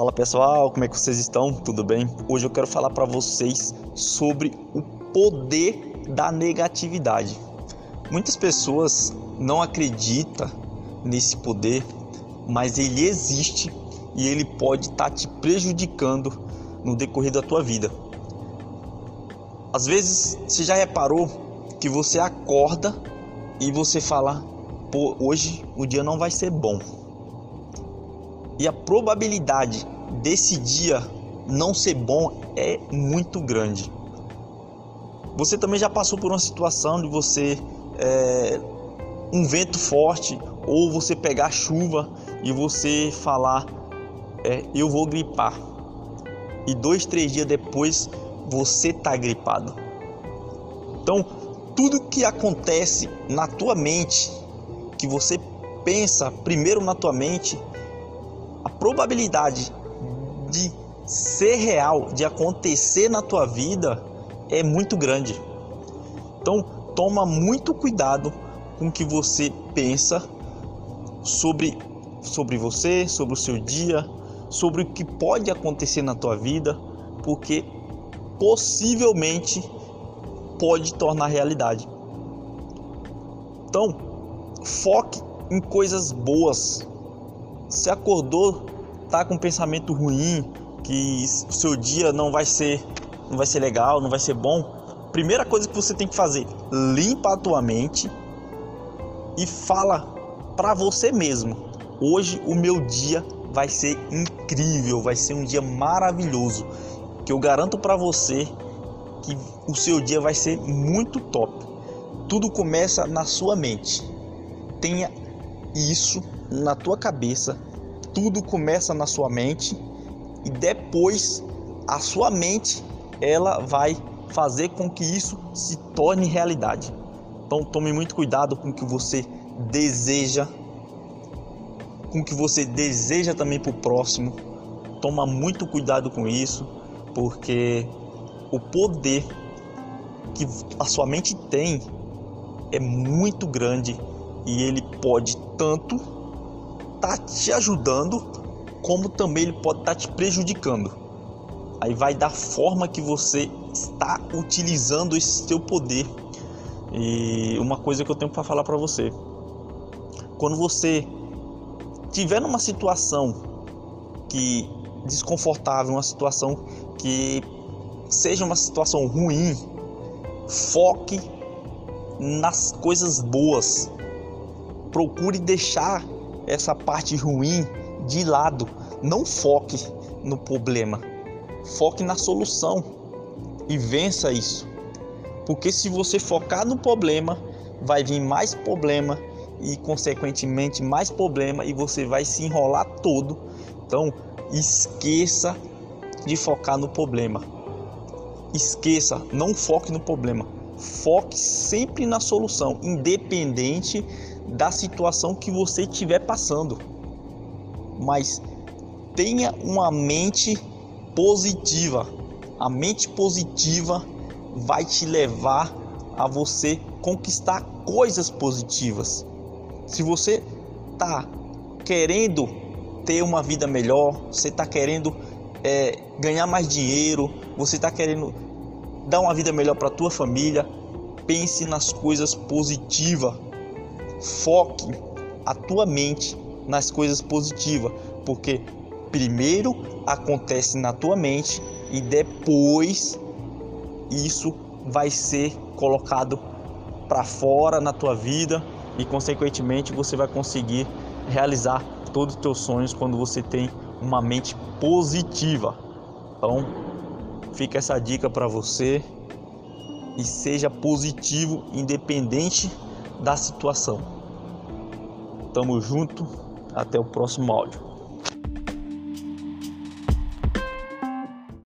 Fala pessoal, como é que vocês estão? Tudo bem? Hoje eu quero falar para vocês sobre o poder da negatividade. Muitas pessoas não acreditam nesse poder, mas ele existe e ele pode estar tá te prejudicando no decorrer da tua vida. Às vezes, você já reparou que você acorda e você fala: "Pô, hoje o dia não vai ser bom". E a probabilidade desse dia não ser bom é muito grande. Você também já passou por uma situação de você é, um vento forte ou você pegar chuva e você falar é, eu vou gripar e dois três dias depois você tá gripado. Então tudo que acontece na tua mente que você pensa primeiro na tua mente a probabilidade de ser real, de acontecer na tua vida é muito grande. Então, toma muito cuidado com o que você pensa sobre sobre você, sobre o seu dia, sobre o que pode acontecer na tua vida, porque possivelmente pode tornar realidade. Então, foque em coisas boas. Se acordou, tá com um pensamento ruim, que o seu dia não vai ser não vai ser legal, não vai ser bom, primeira coisa que você tem que fazer, limpa a tua mente e fala para você mesmo: hoje o meu dia vai ser incrível, vai ser um dia maravilhoso, que eu garanto para você que o seu dia vai ser muito top. Tudo começa na sua mente. Tenha isso na tua cabeça. Tudo começa na sua mente e depois a sua mente ela vai fazer com que isso se torne realidade. Então tome muito cuidado com o que você deseja, com o que você deseja também para o próximo. Toma muito cuidado com isso, porque o poder que a sua mente tem é muito grande e ele pode tanto estar tá te ajudando como também ele pode estar tá te prejudicando. Aí vai da forma que você está utilizando esse seu poder. E uma coisa que eu tenho para falar para você. Quando você tiver numa situação que desconfortável, uma situação que seja uma situação ruim, foque nas coisas boas. Procure deixar essa parte ruim de lado. Não foque no problema, foque na solução e vença isso. Porque se você focar no problema, vai vir mais problema e consequentemente mais problema e você vai se enrolar todo. Então, esqueça de focar no problema. Esqueça, não foque no problema. Foque sempre na solução, independente da situação que você estiver passando mas tenha uma mente positiva. A mente positiva vai te levar a você conquistar coisas positivas. Se você tá querendo ter uma vida melhor, você está querendo é, ganhar mais dinheiro, você está querendo dar uma vida melhor para tua família, pense nas coisas positivas. Foque a tua mente nas coisas positivas, porque primeiro acontece na tua mente e depois isso vai ser colocado para fora na tua vida e consequentemente você vai conseguir realizar todos os teus sonhos quando você tem uma mente positiva. Então, fica essa dica para você e seja positivo independente da situação. Tamo junto. Até o próximo áudio.